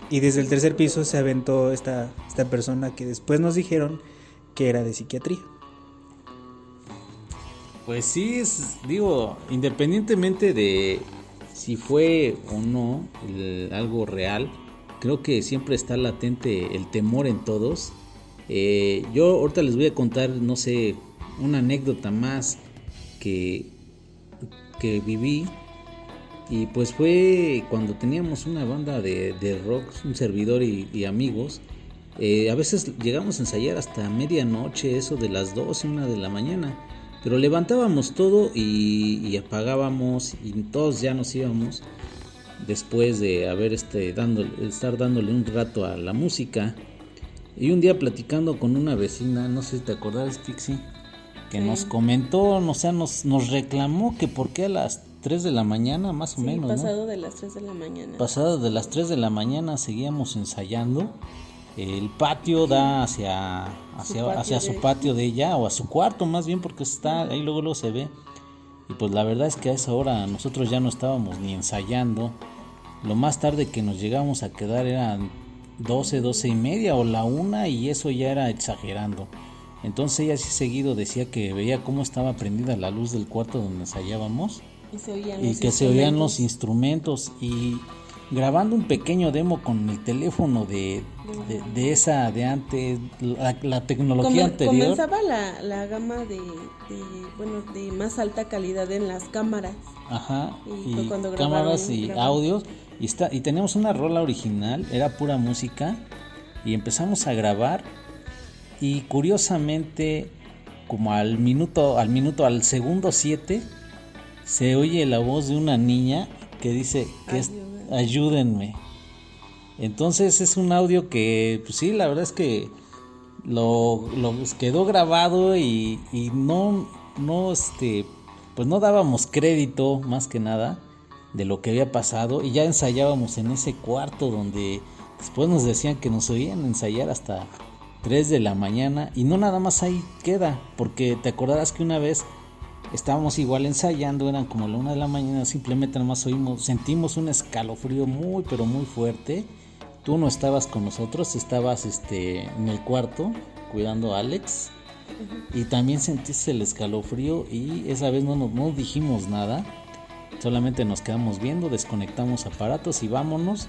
S6: y desde el tercer piso se aventó esta esta persona que después nos dijeron que era de psiquiatría.
S1: Pues sí, es, digo, independientemente de si fue o no el- algo real, creo que siempre está latente el temor en todos. Eh, yo ahorita les voy a contar, no sé, una anécdota más que, que viví. Y pues fue cuando teníamos una banda de, de rock, un servidor y, amigos. Eh, a veces llegamos a ensayar hasta medianoche, eso de las 12, una de la mañana. Pero levantábamos todo y, y apagábamos y todos ya nos íbamos después de haber este dando, estar dándole un rato a la música. Y un día platicando con una vecina, no sé si te acordás, Pixie, que nos comentó, o sea, nos, nos reclamó que por qué a las 3 de la mañana, más o
S3: Sí,
S1: menos, ¿no?
S3: pasado de las 3 de la mañana.
S1: Pasadas de las 3 de la mañana seguíamos ensayando. El patio da hacia, hacia,
S3: patio
S1: hacia
S3: de-
S1: su patio de ella, o a su cuarto más bien, porque está ahí luego, luego se ve. Y pues la verdad es que a esa hora nosotros ya no estábamos ni ensayando. Lo más tarde que nos llegamos a quedar eran 12, 12 y media o la una y eso ya era exagerando. Entonces ella sí seguido decía que veía cómo estaba prendida la luz del cuarto donde ensayábamos
S3: Y se oían
S1: y
S3: los
S1: que se oían los
S3: instrumentos.
S1: y grabando un pequeño demo con el teléfono de, de, de esa de antes, la, la tecnología
S3: Comen-
S1: anterior.
S3: Comenzaba la, la gama de, de, bueno, de más alta calidad en las cámaras.
S1: Ajá,
S3: Y cuando
S1: cámaras
S3: grabaron-
S1: y
S3: grabaron.
S1: audios. Y, está, y teníamos una rola original, era pura música. Y empezamos a grabar. Y curiosamente, como al minuto, al minuto, al segundo 7, se oye la voz de una niña que dice que es, ayúdenme. Entonces es un audio que, pues sí, la verdad es que lo, lo quedó grabado y, y no, no, este, pues no dábamos crédito más que nada de lo que había pasado y ya ensayábamos en ese cuarto donde Después nos decían que nos oían ensayar hasta 3 de la mañana y no nada más ahí queda, porque te acordarás que una vez estábamos igual ensayando, eran como la 1 de la mañana, simplemente nada más oímos, sentimos un escalofrío muy pero muy fuerte. Tú no estabas con nosotros, estabas este en el cuarto cuidando a Alex y también sentiste el escalofrío y esa vez no nos no dijimos nada, solamente nos quedamos viendo, desconectamos aparatos y vámonos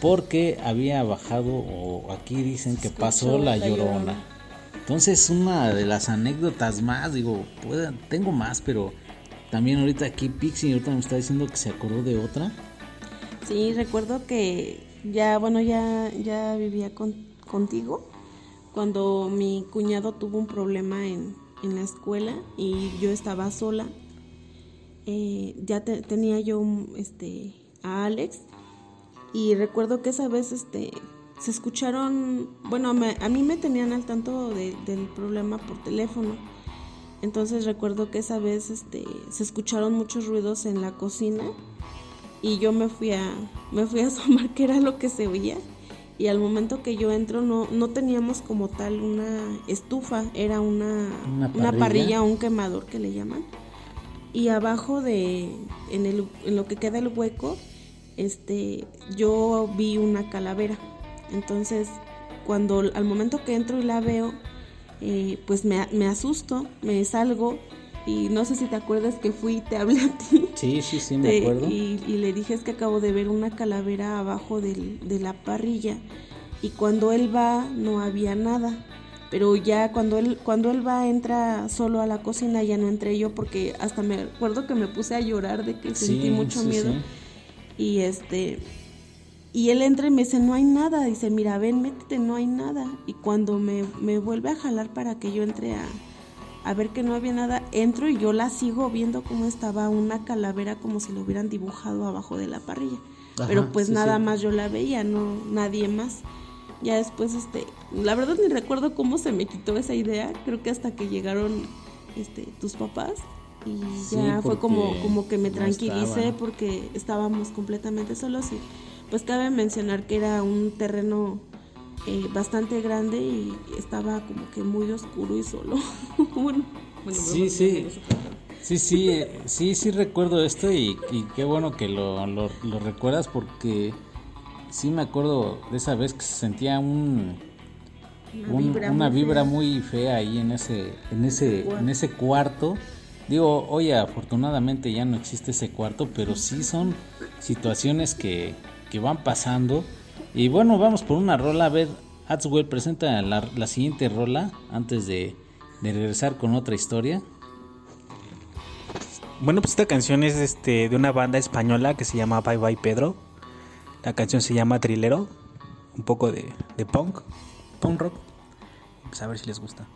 S1: porque había bajado o aquí dicen que pasó la, llorona.
S3: Llorona.
S1: Entonces una de las anécdotas más, digo, puede- tengo más, pero también ahorita aquí Pixie ahorita me está diciendo que se acordó de otra.
S3: Sí, recuerdo que ya, bueno, ya, ya vivía con- contigo cuando mi cuñado tuvo un problema en, en la escuela y yo estaba sola. Eh, ya te- tenía yo un, este, a Alex y recuerdo que esa vez este, se escucharon, bueno, me- a mí me tenían al tanto de- del problema por teléfono. Entonces recuerdo que esa vez este, se escucharon muchos ruidos en la cocina y yo me fui a me fui a *laughs* asomar qué era lo que se oía y al momento que yo entro no no teníamos como tal una estufa era una
S1: Una
S3: una
S1: parrilla.
S3: parrilla, un quemador que le llaman y abajo de en el en lo que queda el hueco este yo vi una calavera entonces cuando al momento que entro y la veo eh, pues me, me asusto me salgo y no sé si te acuerdas que fui y te hablé a ti
S1: Sí, sí, sí, me *laughs* acuerdo.
S3: Y, y le dije es que acabo de ver una calavera abajo del- de la parrilla y cuando él va no había nada. Pero ya cuando él, cuando él va, entra solo a la cocina, ya no entré yo porque hasta me acuerdo que me puse a llorar de que sentí mucho
S1: sí,
S3: miedo.
S1: sí.
S3: Y este y él entra y me dice, no hay nada. Dice, mira, ven, métete, no hay nada. Y cuando me, me vuelve a jalar para que yo entre a, a ver que no había nada, entro y yo la sigo viendo cómo estaba una calavera como si lo hubieran dibujado abajo de la parrilla.
S1: Ajá,
S3: Pero pues
S1: sí,
S3: nada
S1: sí.
S3: más yo la veía, no nadie más. Ya después, este, la verdad ni recuerdo cómo se me quitó esa idea. Creo que hasta que llegaron este, tus papás y
S1: Sí,
S3: ya fue como, como que me
S1: no
S3: tranquilicé
S1: estaban.
S3: porque estábamos completamente solos y pues cabe mencionar que era un terreno eh, bastante grande y estaba como que muy oscuro y solo. *laughs* bueno, bueno,
S1: Sí, sí. Sí, sí, eh, sí, sí recuerdo esto y, y qué bueno que lo, lo- lo recuerdas porque sí me acuerdo de esa vez que se sentía un,
S3: Una
S1: un-
S3: vibra
S1: una
S3: muy
S1: vibra
S3: fea.
S1: muy fea ahí en ese, en ese, en ese cuarto. Digo, oye, afortunadamente ya no existe ese cuarto, pero sí son situaciones que, que van pasando. Y bueno, vamos por una rola. A ver, Atswell presenta la, la siguiente rola antes de, de regresar con otra historia.
S6: Bueno, pues esta canción es este de una banda española que se llama Bye Bye Pedro. La canción se llama Trilero, un poco de, de punk, punk rock. Pues a ver si les gusta.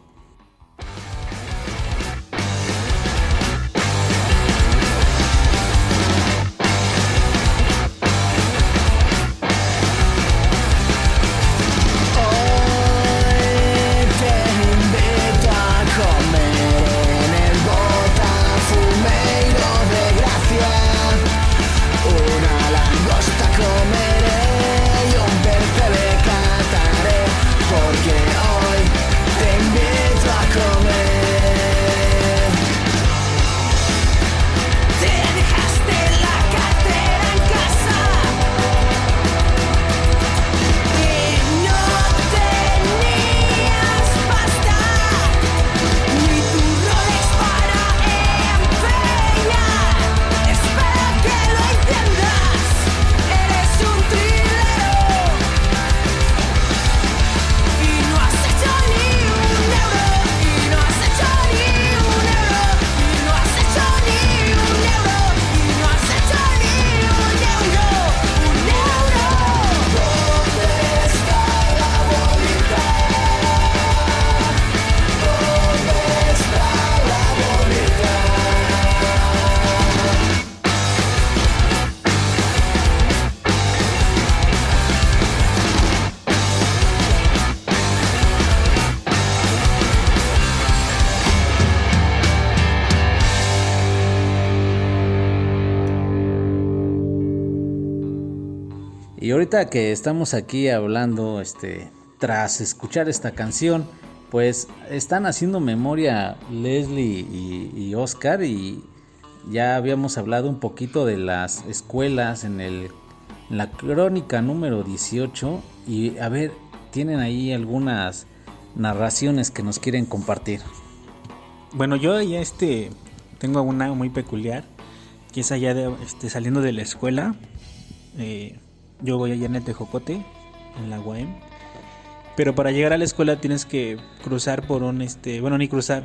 S9: Y
S1: ahorita que estamos aquí hablando, este, tras escuchar esta canción, pues están haciendo memoria Leslie y, y Oscar y ya habíamos hablado un poquito de las escuelas en el la crónica número 18 y a ver, tienen ahí algunas narraciones que nos quieren compartir.
S6: Bueno, yo ya este tengo una muy peculiar, que es allá de, este, saliendo de la escuela. eh, yo voy allá en el Tejocote, en la UAM. Pero para llegar a la escuela tienes que cruzar por un este, bueno, ni cruzar.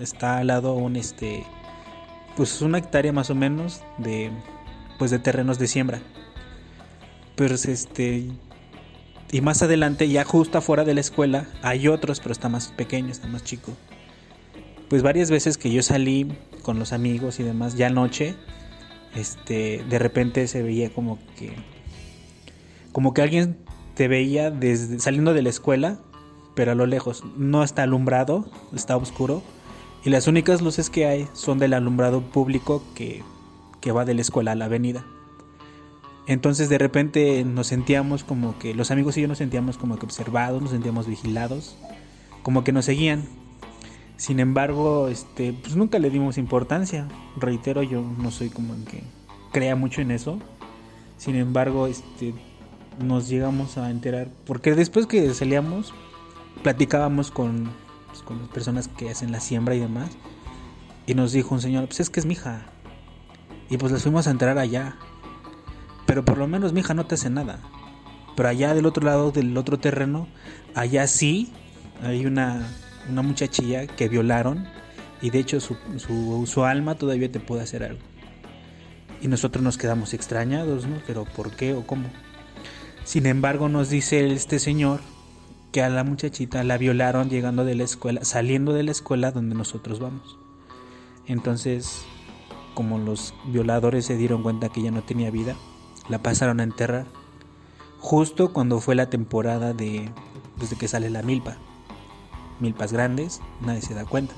S6: Está al lado un este pues una hectárea más o menos de pues de terrenos de siembra. Pero es, este y más adelante ya justo afuera de la escuela hay otros, pero está más pequeño, está más chico. Pues varias veces que yo salí con los amigos y demás ya anoche este de repente se veía como que como que alguien te veía desde saliendo de la escuela, pero a lo lejos. No está alumbrado, está oscuro. Y las únicas luces que hay son del alumbrado público que, que va de la escuela a la avenida. Entonces de repente nos sentíamos como que, los amigos y yo nos sentíamos como que observados, nos sentíamos vigilados, como que nos seguían. Sin embargo, este, pues nunca le dimos importancia. Reitero, yo no soy como que crea mucho en eso. Sin embargo, este, nos llegamos a enterar, porque después que salíamos, platicábamos con, pues, con las personas que hacen la siembra y demás, y nos dijo un señor, pues es que es mi hija. Y pues les fuimos a entrar allá. Pero por lo menos mi hija no te hace nada. Pero allá del otro lado del otro terreno, allá sí hay una, una muchachilla que violaron y de hecho su, su, su alma todavía te puede hacer algo. Y nosotros nos quedamos extrañados, ¿no? Pero ¿por qué o cómo? Sin embargo, nos dice este señor que a la muchachita la violaron llegando de la escuela, saliendo de la escuela donde nosotros vamos. Entonces, como los violadores se dieron cuenta que ya no tenía vida, la pasaron a enterrar. Justo cuando fue la temporada de desde que sale la milpa. Milpas grandes, nadie se da cuenta.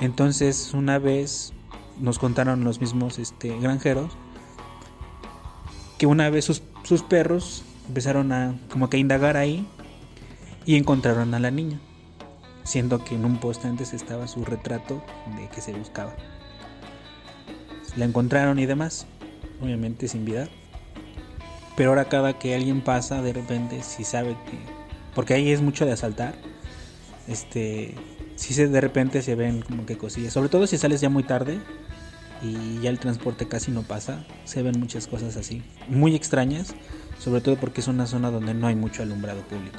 S6: Entonces, una vez nos contaron los mismos este, granjeros que una vez sus, sus perros empezaron a como que a indagar ahí y encontraron a la niña, siendo que en un poste antes estaba su retrato de que se buscaba. La encontraron y demás, obviamente sin vida. Pero ahora cada que alguien pasa, de repente, si sabe que... Porque ahí es mucho de asaltar. Este... Si se, de repente se ven como que cosillas. Sobre todo si sales ya muy tarde y ya el transporte casi no pasa. Se ven muchas cosas así. Muy extrañas. Sobre todo porque es una zona donde no hay mucho alumbrado público.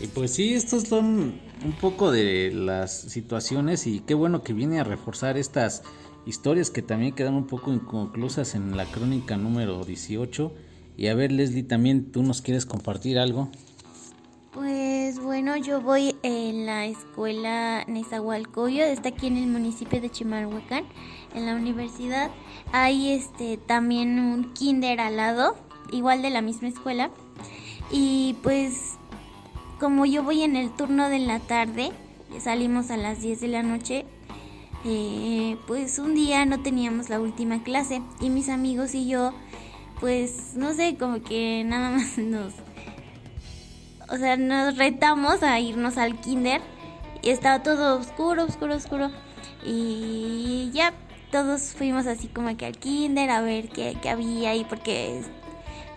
S1: Y pues sí, estos son un poco de las situaciones y qué bueno que viene a reforzar estas historias que también quedan un poco inconclusas en la crónica número 18. Y a ver, Leslie, también tú nos quieres compartir algo.
S2: Pues bueno, yo voy en la escuela Nezahualcóyotl, está aquí en el municipio de Chimalhuacán, en la universidad. Hay este también un kinder al lado, igual de la misma escuela. Y pues como yo voy en el turno de la tarde, salimos a las 10 de la noche, eh, pues un día no teníamos la última clase y mis amigos y yo, pues no sé, como que nada más *laughs* nos o sea, nos retamos a irnos al kinder y estaba todo oscuro, oscuro, oscuro. Y ya todos fuimos así como que al kinder a ver qué, qué había ahí, porque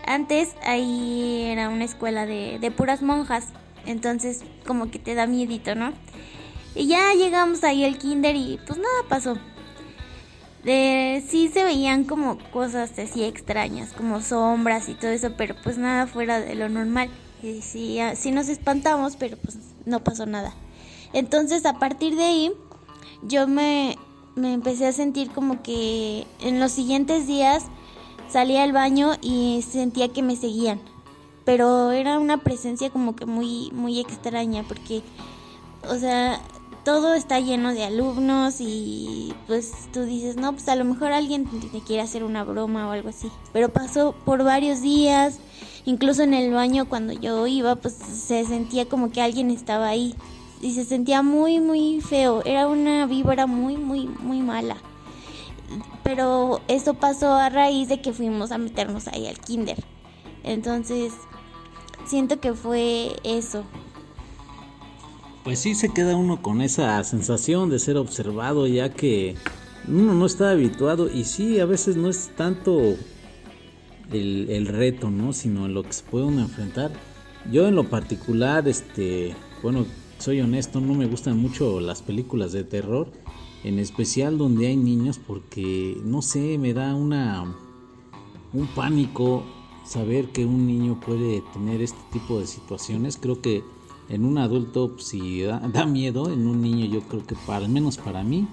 S2: antes ahí era una escuela de, de puras monjas, entonces como que te da miedito, ¿no? Y ya llegamos ahí al kinder y pues nada pasó. Sí se veían como cosas así extrañas, como sombras y todo eso, pero pues nada fuera de lo normal. Y sí, sí nos espantamos, pero pues no pasó nada. Entonces a partir de ahí yo me, me empecé a sentir como que en los siguientes días salía al baño y sentía que me seguían. Pero era una presencia como que muy, muy extraña porque, o sea, todo está lleno de alumnos y pues tú dices, no, pues a lo mejor alguien te quiere hacer una broma o algo así. Pero pasó por varios días, incluso en el baño cuando yo iba, pues se sentía como que alguien estaba ahí. Y se sentía muy, muy feo. Era una víbora muy, muy, muy mala. Pero eso pasó a raíz de que fuimos a meternos ahí al kinder. Entonces, siento que fue eso.
S1: Pues sí se queda uno con esa sensación de ser observado ya que uno no está habituado y sí a veces no es tanto el, reto, ¿no? Sino lo que se puede uno enfrentar. Yo en lo particular, este, bueno, soy honesto, no me gustan mucho las películas de terror, en especial donde hay niños porque no sé, me da una un pánico saber que un niño puede tener este tipo de situaciones. Creo que en un adulto pues, si da, miedo, en un niño yo creo que para, al menos para mí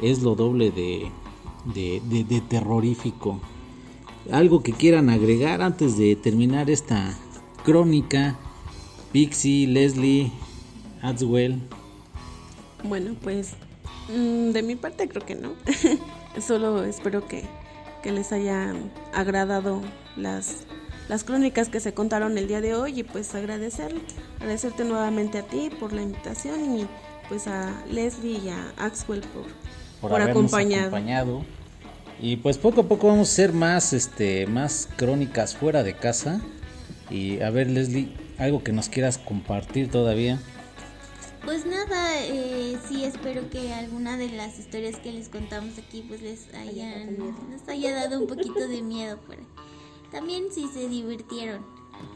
S1: es lo doble de- de terrorífico. Algo que quieran agregar antes de terminar esta crónica. Pixie, Leslie, Adswell.
S3: Bueno, pues mm, de mi parte creo que no. *laughs* Solo espero que, que les hayan agradado las, las crónicas que se contaron el día de hoy y pues agradecer, agradecerte nuevamente a ti por la invitación y pues a Leslie y a Axwell por,
S1: por,
S3: por acompañado.
S1: Y pues poco a poco vamos a hacer más, este, más crónicas fuera de casa. Y a ver, Leslie, algo que nos quieras compartir todavía.
S2: Pues nada, eh, sí espero que alguna de las historias que les contamos aquí pues les hayan les haya dado un poquito de miedo, también sí se divirtieron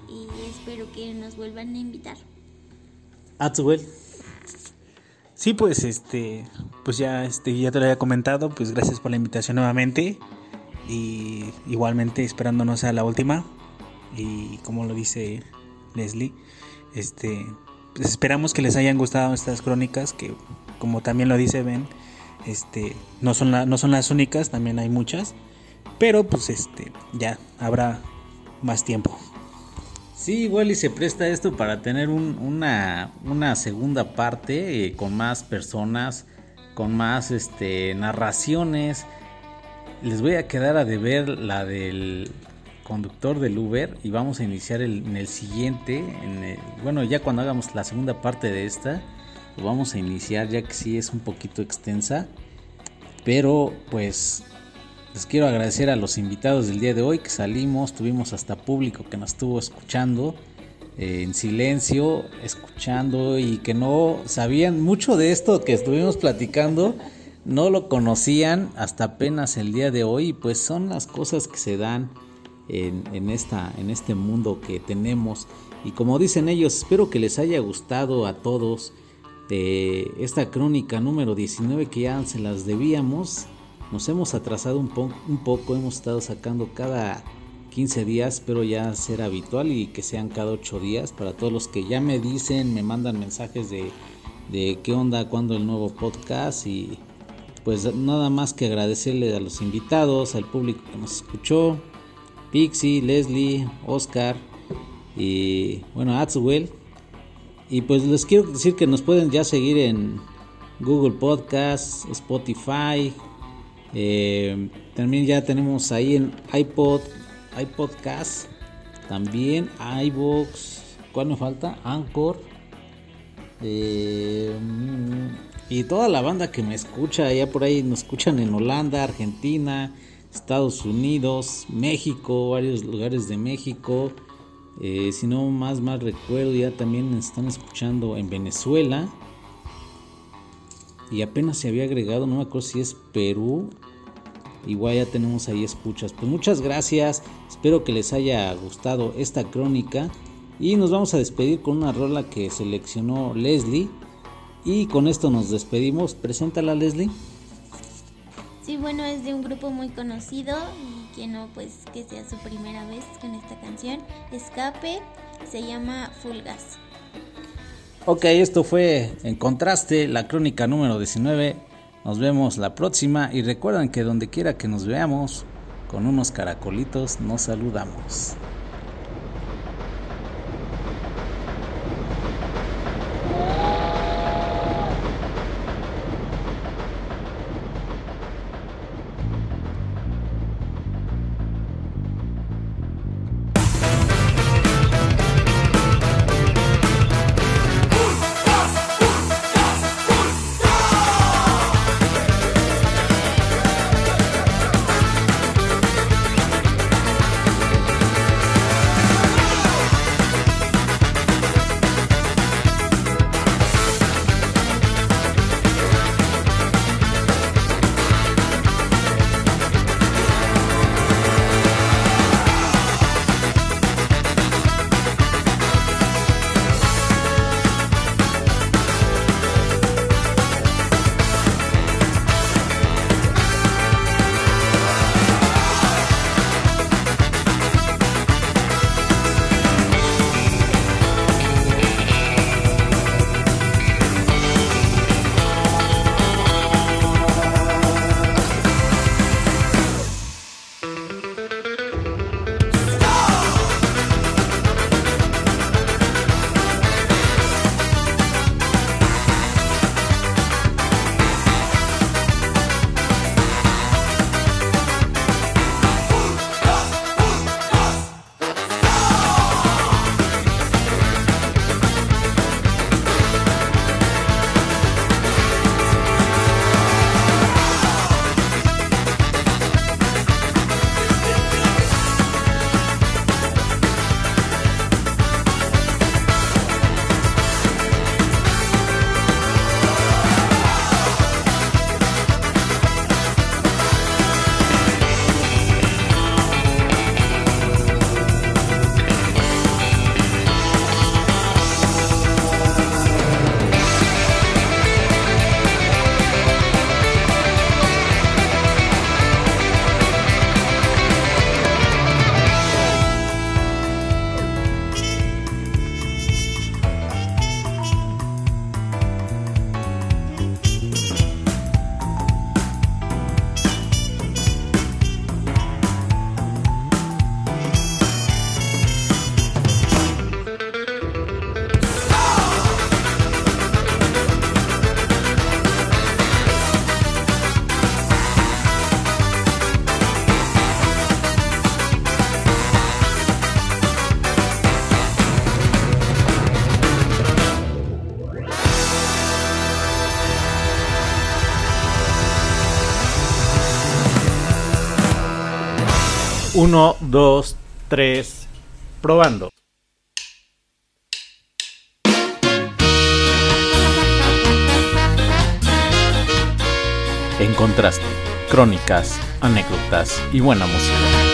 S2: y espero que nos vuelvan a invitar.
S1: Adswell.
S6: Sí, pues este, pues ya este ya te lo había comentado, pues gracias por la invitación nuevamente y igualmente esperándonos a la última y como lo dice Leslie, este esperamos que les hayan gustado estas crónicas que como también lo dice Ben, este no son no son las únicas, también hay muchas, pero pues este ya habrá más tiempo.
S1: Sí, igual se presta esto para tener un- una, una segunda parte eh, con más personas, con más este, narraciones. Les voy a quedar a deber la del conductor del Uber y vamos a iniciar el- en el siguiente. bueno, ya cuando hagamos la segunda parte de esta, lo vamos a iniciar ya que sí es un poquito extensa. Pero pues les quiero agradecer a los invitados del día de hoy que salimos, tuvimos hasta público que nos estuvo escuchando eh, en silencio, escuchando y que no sabían mucho de esto que estuvimos platicando, no lo conocían hasta apenas el día de hoy, pues son las cosas que se dan en, esta, en este mundo que tenemos. Y como dicen ellos, espero que les haya gustado a todos esta crónica número 19 que ya se las debíamos. Nos hemos atrasado un, po- un poco, hemos estado sacando cada 15 días, pero ya ser habitual y que sean cada 8 días. Para todos los que ya me dicen, me mandan mensajes de, de qué onda, cuándo el nuevo podcast y pues nada más que agradecerle a los invitados, al público que nos escuchó, Pixie, Leslie, Oscar y bueno, Atswell. Y pues les quiero decir que nos pueden ya seguir en Google Podcast, Spotify. eh, también ya tenemos ahí en iPod, iPodcast. También iBox. ¿Cuál me falta? Anchor. eh, mm, y toda la banda que me escucha, ya por ahí nos escuchan en Holanda, Argentina, Estados Unidos, México, varios lugares de México. Eh, si no más más recuerdo, ya también están escuchando en Venezuela. Y apenas se había agregado, no me acuerdo si es Perú. Igual ya tenemos ahí escuchas. Pues muchas gracias. Espero que les haya gustado esta crónica. Y nos vamos a despedir con una rola que seleccionó Leslie. Y con esto nos despedimos. Preséntala, Leslie.
S2: Sí, bueno, es de un grupo muy conocido y que no, pues que sea su primera vez con esta canción. Escape, se llama Full Gas.
S1: Ok, esto fue En Contraste, la crónica número 19. Nos vemos la próxima y recuerden que donde quiera que nos veamos, con unos caracolitos nos saludamos. 1, 2, 3, probando. En contraste, crónicas, anécdotas y buena música.